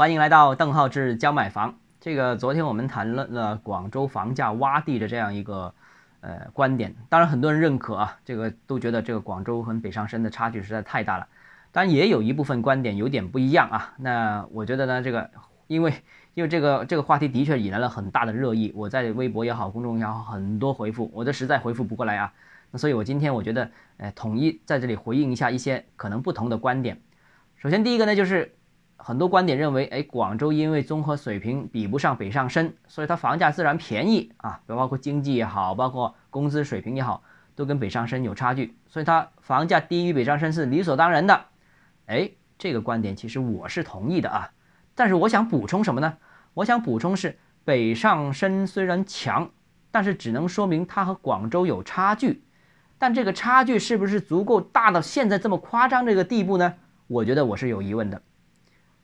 欢迎来到邓浩志教买房。这个昨天我们谈论了广州房价洼地的这样一个呃观点，当然很多人认可啊，这个都觉得这个广州和北上深的差距实在太大了。当然也有一部分观点有点不一样啊。那我觉得呢，这个因为因为这个这个话题的确引来了很大的热议，我在微博也好，公众也好，很多回复，我都实在回复不过来啊。那所以我今天我觉得，呃，统一在这里回应一下一些可能不同的观点。首先第一个呢，就是。很多观点认为，哎，广州因为综合水平比不上北上深，所以它房价自然便宜啊，包括经济也好，包括工资水平也好，都跟北上深有差距，所以它房价低于北上深是理所当然的。哎，这个观点其实我是同意的啊，但是我想补充什么呢？我想补充是北上深虽然强，但是只能说明它和广州有差距，但这个差距是不是足够大到现在这么夸张这个地步呢？我觉得我是有疑问的。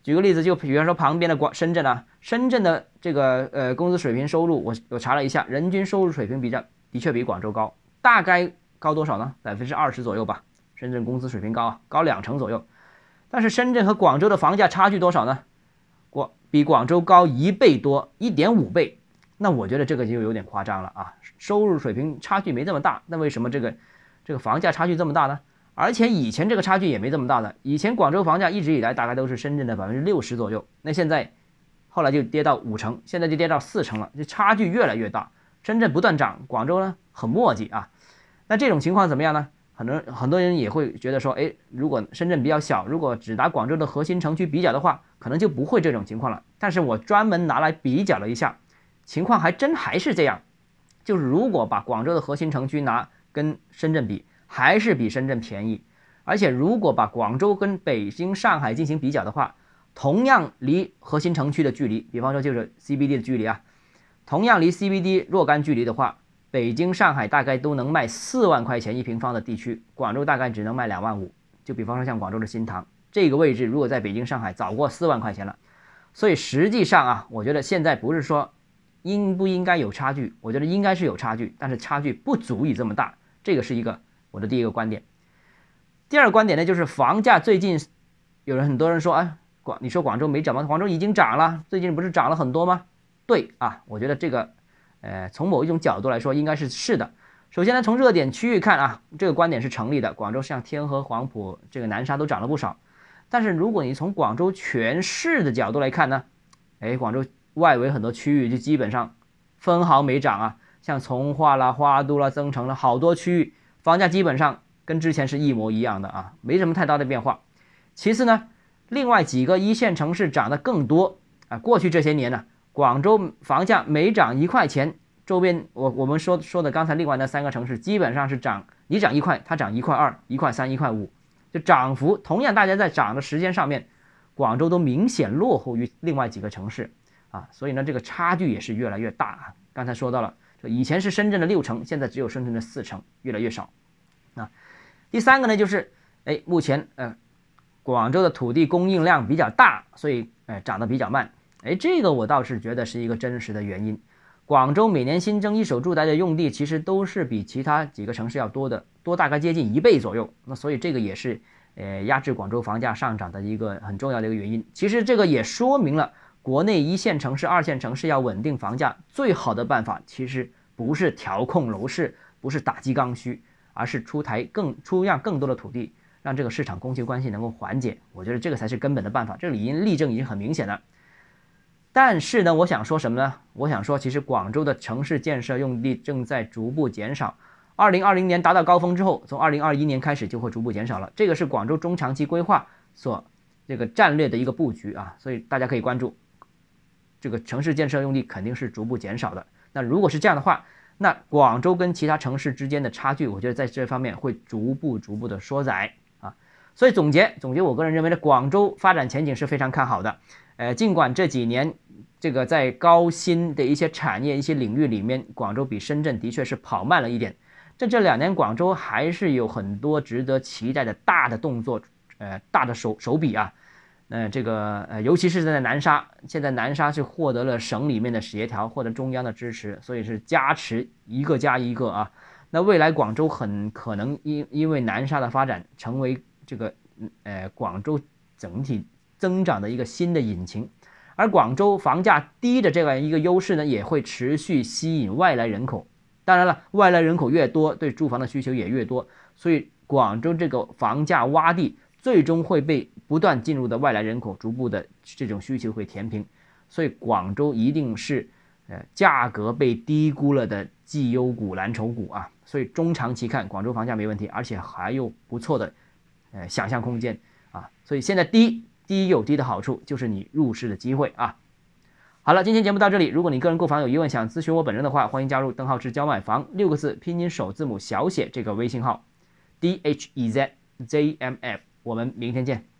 举个例子，就比方说旁边的广深圳啊，深圳的这个呃工资水平收入，我我查了一下，人均收入水平比较的确比广州高，大概高多少呢？百分之二十左右吧。深圳工资水平高啊，高两成左右。但是深圳和广州的房价差距多少呢？广比广州高一倍多，一点五倍。那我觉得这个就有点夸张了啊，收入水平差距没这么大，那为什么这个这个房价差距这么大呢？而且以前这个差距也没这么大的，以前广州房价一直以来大概都是深圳的百分之六十左右，那现在后来就跌到五成，现在就跌到四成了，这差距越来越大。深圳不断涨，广州呢很磨叽啊。那这种情况怎么样呢？很多很多人也会觉得说，哎，如果深圳比较小，如果只拿广州的核心城区比较的话，可能就不会这种情况了。但是我专门拿来比较了一下，情况还真还是这样，就是如果把广州的核心城区拿跟深圳比。还是比深圳便宜，而且如果把广州跟北京、上海进行比较的话，同样离核心城区的距离，比方说就是 CBD 的距离啊，同样离 CBD 若干距离的话，北京、上海大概都能卖四万块钱一平方的地区，广州大概只能卖两万五。就比方说像广州的新塘这个位置，如果在北京、上海早过四万块钱了，所以实际上啊，我觉得现在不是说应不应该有差距，我觉得应该是有差距，但是差距不足以这么大，这个是一个。我的第一个观点，第二个观点呢，就是房价最近有人很多人说，啊，广你说广州没涨吗？广州已经涨了，最近不是涨了很多吗？对啊，我觉得这个，呃，从某一种角度来说，应该是是的。首先呢，从热点区域看啊，这个观点是成立的。广州像天河、黄埔、这个南沙都涨了不少。但是如果你从广州全市的角度来看呢，哎，广州外围很多区域就基本上分毫没涨啊，像从化啦、花都啦、增城了好多区域。房价基本上跟之前是一模一样的啊，没什么太大的变化。其次呢，另外几个一线城市涨得更多啊。过去这些年呢，广州房价每涨一块钱，周边我我们说说的刚才另外那三个城市基本上是涨，你涨一块，它涨一块二、一块三、一块五，就涨幅同样，大家在涨的时间上面，广州都明显落后于另外几个城市啊，所以呢，这个差距也是越来越大啊。刚才说到了。以前是深圳的六成，现在只有深圳的四成，越来越少。啊，第三个呢，就是哎，目前呃，广州的土地供应量比较大，所以哎涨得比较慢。哎，这个我倒是觉得是一个真实的原因。广州每年新增一手住宅的用地，其实都是比其他几个城市要多的，多大概接近一倍左右。那所以这个也是呃压制广州房价上涨的一个很重要的一个原因。其实这个也说明了。国内一线城市、二线城市要稳定房价，最好的办法其实不是调控楼市，不是打击刚需，而是出台更出让更多的土地，让这个市场供求关系能够缓解。我觉得这个才是根本的办法。这里因例证已经很明显了。但是呢，我想说什么呢？我想说，其实广州的城市建设用地正在逐步减少。二零二零年达到高峰之后，从二零二一年开始就会逐步减少了。这个是广州中长期规划所这个战略的一个布局啊，所以大家可以关注。这个城市建设用地肯定是逐步减少的。那如果是这样的话，那广州跟其他城市之间的差距，我觉得在这方面会逐步逐步的缩窄啊。所以总结总结，我个人认为呢，广州发展前景是非常看好的。呃，尽管这几年这个在高新的一些产业、一些领域里面，广州比深圳的确是跑慢了一点。在这两年，广州还是有很多值得期待的大的动作，呃，大的手手笔啊。呃，这个呃，尤其是在南沙，现在南沙是获得了省里面的协调，获得中央的支持，所以是加持一个加一个啊。那未来广州很可能因因为南沙的发展，成为这个呃广州整体增长的一个新的引擎。而广州房价低的这样一个优势呢，也会持续吸引外来人口。当然了，外来人口越多，对住房的需求也越多，所以广州这个房价洼地最终会被不断进入的外来人口逐步的这种需求会填平。所以广州一定是呃价格被低估了的绩优股、蓝筹股啊。所以中长期看，广州房价没问题，而且还有不错的呃想象空间啊。所以现在低。低有低的好处，就是你入市的机会啊。好了，今天节目到这里。如果你个人购房有疑问，想咨询我本人的话，欢迎加入邓浩志教买房六个字拼音首字母小写这个微信号，D H E Z Z M F。我们明天见。